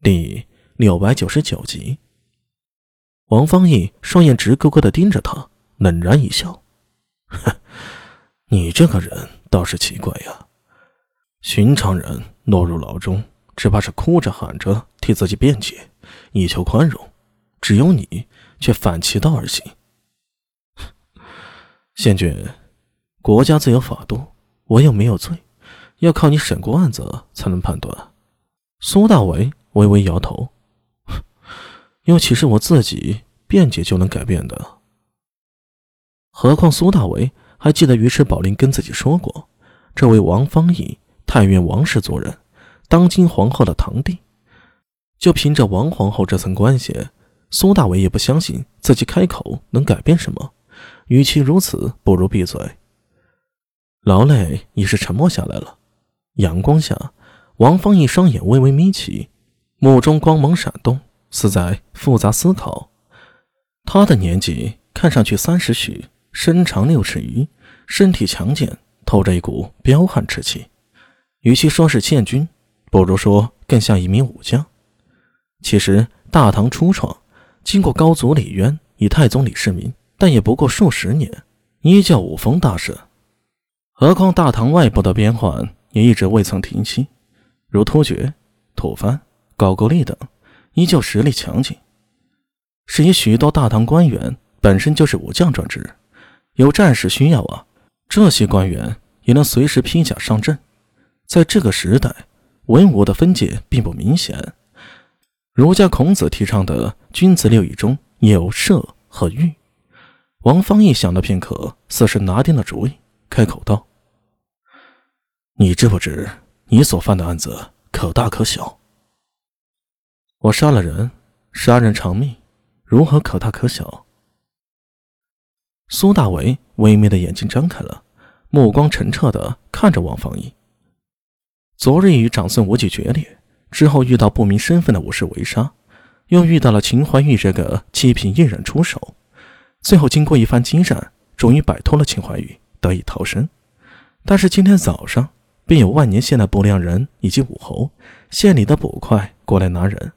第六百九十九集，王方毅双眼直勾勾的盯着他，冷然一笑：“哼，你这个人倒是奇怪呀。寻常人落入牢中，只怕是哭着喊着替自己辩解，以求宽容；只有你却反其道而行。仙君，国家自有法度，我又没有罪，要靠你审过案子才能判断。”苏大为。微微摇头，又岂是我自己辩解就能改变的？何况苏大为还记得尉迟宝林跟自己说过，这位王方义，太原王氏族人，当今皇后的堂弟，就凭着王皇后这层关系，苏大为也不相信自己开口能改变什么。与其如此，不如闭嘴。劳累已是沉默下来了。阳光下，王方义双眼微微眯起。目中光芒闪动，似在复杂思考。他的年纪看上去三十许，身长六尺余，身体强健，透着一股彪悍之气。与其说是建军，不如说更像一名武将。其实大唐初创，经过高祖李渊以太宗李世民，但也不过数十年，依旧武风大盛。何况大唐外部的边患也一直未曾停息，如突厥、吐蕃。高句丽等依旧实力强劲，是以许多大唐官员本身就是武将专职，有战事需要啊，这些官员也能随时披甲上阵。在这个时代，文武的分界并不明显。儒家孔子提倡的君子六艺中有射和御。王方义想了片刻，似是拿定了主意，开口道：“你知不知你所犯的案子可大可小？”我杀了人，杀人偿命，如何可大可小？苏大为微眯的眼睛张开了，目光澄澈的看着王方毅。昨日与长孙无忌决裂之后，遇到不明身份的武士围杀，又遇到了秦怀玉这个七品艺人出手，最后经过一番激战，终于摆脱了秦怀玉，得以逃生。但是今天早上，便有万年县的不良人以及武侯、县里的捕快过来拿人。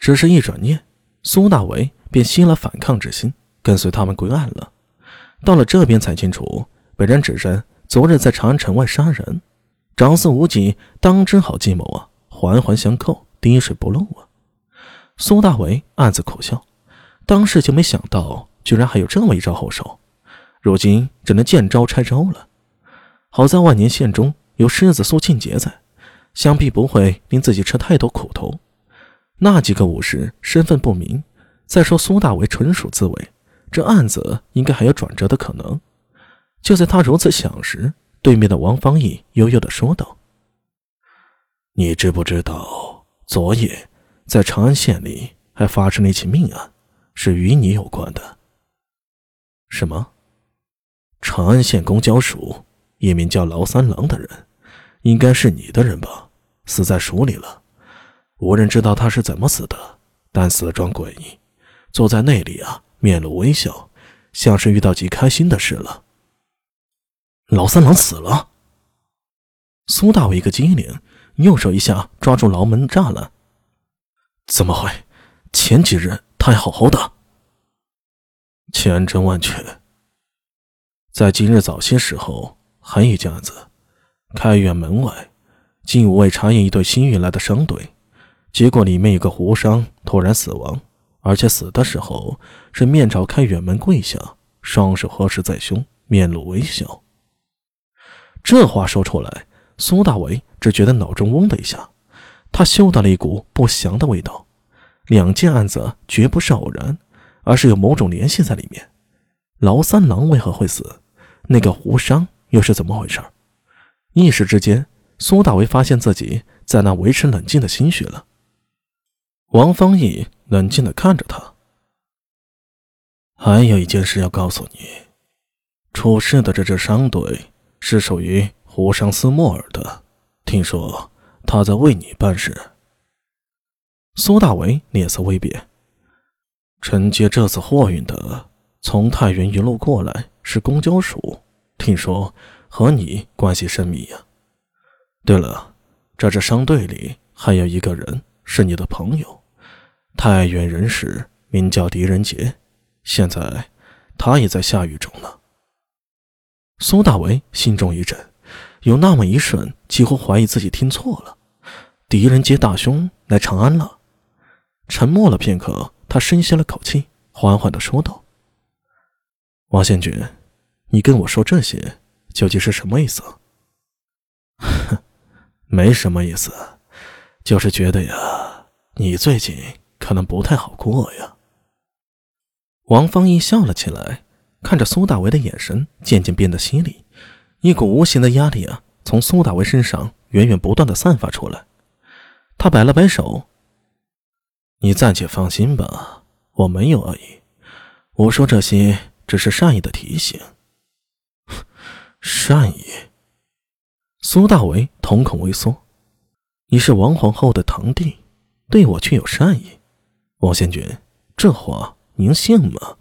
只是一转念，苏大为便息了反抗之心，跟随他们归案了。到了这边才清楚，被人指认昨日在长安城外杀人。长孙无忌当真好计谋啊，环环相扣，滴水不漏啊！苏大为暗自苦笑，当时就没想到，居然还有这么一招后手。如今只能见招拆招了。好在万年县中有狮子苏庆杰在，想必不会令自己吃太多苦头。那几个武士身份不明，再说苏大为纯属自卫，这案子应该还有转折的可能。就在他如此想时，对面的王方毅悠悠地说道：“你知不知道，昨夜在长安县里还发生了一起命案，是与你有关的？什么？长安县公交署一名叫劳三郎的人，应该是你的人吧？死在署里了。”无人知道他是怎么死的，但死状诡异，坐在那里啊，面露微笑，像是遇到极开心的事了。老三郎死了。苏大伟一个机灵，右手一下抓住牢门栅栏。怎么会？前几日他还好好的。千真万确。在今日早些时候，还有一件案子，开远门外，进五卫查验一队新运来的商队。结果里面有个胡商突然死亡，而且死的时候是面朝开远门跪下，双手合十在胸，面露微笑。这话说出来，苏大为只觉得脑中嗡的一下，他嗅到了一股不祥的味道。两件案子绝不是偶然，而是有某种联系在里面。劳三郎为何会死？那个胡商又是怎么回事？一时之间，苏大为发现自己在那维持冷静的心绪了。王方毅冷静的看着他。还有一件事要告诉你，出事的这支商队是属于胡商斯莫尔的，听说他在为你办事。苏大为脸色微变，承接这次货运的从太原一路过来是公交署，听说和你关系甚密呀。对了，这支商队里还有一个人。是你的朋友，太原人士，名叫狄仁杰，现在他也在下狱中呢。苏大为心中一震，有那么一瞬，几乎怀疑自己听错了。狄仁杰大兄来长安了。沉默了片刻，他深吸了口气，缓缓的说道：“王宪军，你跟我说这些，究竟是什么意思？”“哼，没什么意思，就是觉得呀，你最近可能不太好过呀。”王芳一笑了起来。看着苏大为的眼神渐渐变得犀利，一股无形的压力啊，从苏大为身上源源不断的散发出来。他摆了摆手：“你暂且放心吧，我没有恶意。我说这些只是善意的提醒。”善意？苏大为瞳孔微缩：“你是王皇后的堂弟，对我却有善意？王仙君，这话您信吗？”